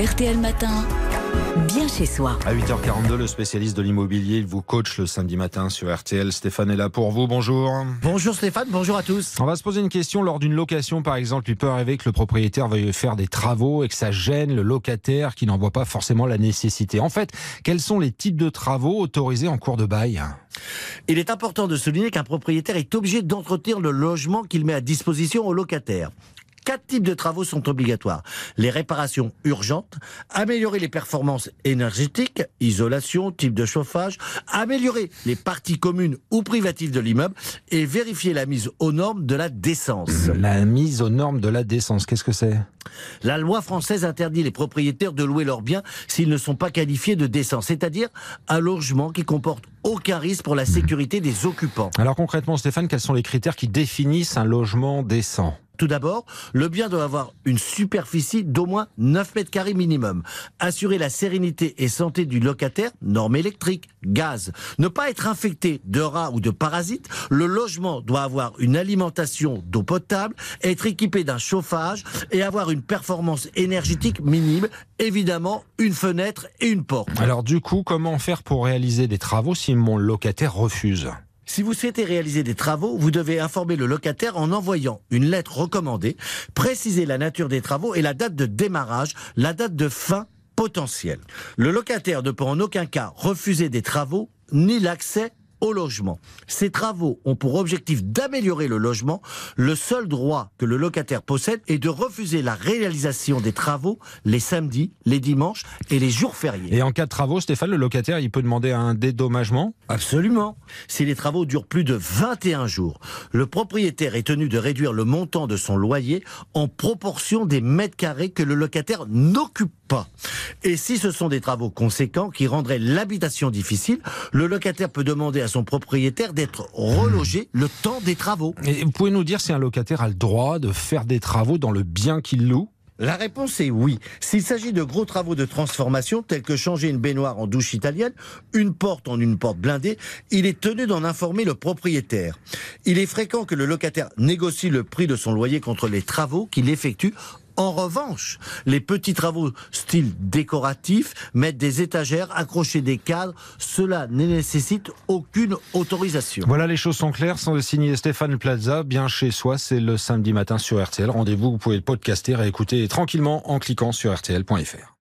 RTL Matin. Bien chez soi. À 8h42, le spécialiste de l'immobilier, il vous coach le samedi matin sur RTL. Stéphane est là pour vous. Bonjour. Bonjour Stéphane, bonjour à tous. On va se poser une question. Lors d'une location, par exemple, il peut arriver que le propriétaire veuille faire des travaux et que ça gêne le locataire qui n'en voit pas forcément la nécessité. En fait, quels sont les types de travaux autorisés en cours de bail? Il est important de souligner qu'un propriétaire est obligé d'entretenir le logement qu'il met à disposition au locataire. Quatre types de travaux sont obligatoires. Les réparations urgentes, améliorer les performances énergétiques, isolation, type de chauffage, améliorer les parties communes ou privatives de l'immeuble et vérifier la mise aux normes de la décence. La mise aux normes de la décence, qu'est-ce que c'est? La loi française interdit les propriétaires de louer leurs biens s'ils ne sont pas qualifiés de décents, c'est-à-dire un logement qui comporte aucun risque pour la sécurité des occupants. Alors concrètement, Stéphane, quels sont les critères qui définissent un logement décent? Tout d'abord, le bien doit avoir une superficie d'au moins 9 mètres carrés minimum. Assurer la sérénité et santé du locataire, normes électriques, gaz. Ne pas être infecté de rats ou de parasites. Le logement doit avoir une alimentation d'eau potable, être équipé d'un chauffage et avoir une performance énergétique minime. Évidemment, une fenêtre et une porte. Alors du coup, comment faire pour réaliser des travaux si mon locataire refuse? Si vous souhaitez réaliser des travaux, vous devez informer le locataire en envoyant une lettre recommandée, préciser la nature des travaux et la date de démarrage, la date de fin potentielle. Le locataire ne peut en aucun cas refuser des travaux ni l'accès au logement. Ces travaux ont pour objectif d'améliorer le logement. Le seul droit que le locataire possède est de refuser la réalisation des travaux les samedis, les dimanches et les jours fériés. Et en cas de travaux, Stéphane, le locataire, il peut demander un dédommagement? Absolument. Si les travaux durent plus de 21 jours, le propriétaire est tenu de réduire le montant de son loyer en proportion des mètres carrés que le locataire n'occupe pas. Et si ce sont des travaux conséquents qui rendraient l'habitation difficile, le locataire peut demander à son propriétaire d'être relogé le temps des travaux. Et vous pouvez nous dire si un locataire a le droit de faire des travaux dans le bien qu'il loue? La réponse est oui. S'il s'agit de gros travaux de transformation, tels que changer une baignoire en douche italienne, une porte en une porte blindée, il est tenu d'en informer le propriétaire. Il est fréquent que le locataire négocie le prix de son loyer contre les travaux qu'il effectue. En revanche, les petits travaux style décoratif, mettre des étagères, accrocher des cadres, cela ne nécessite aucune autorisation. Voilà, les choses sont claires. Sans le signer Stéphane Plaza, bien chez soi, c'est le samedi matin sur RTL. Rendez-vous, vous pouvez le podcaster et écouter tranquillement en cliquant sur rtl.fr.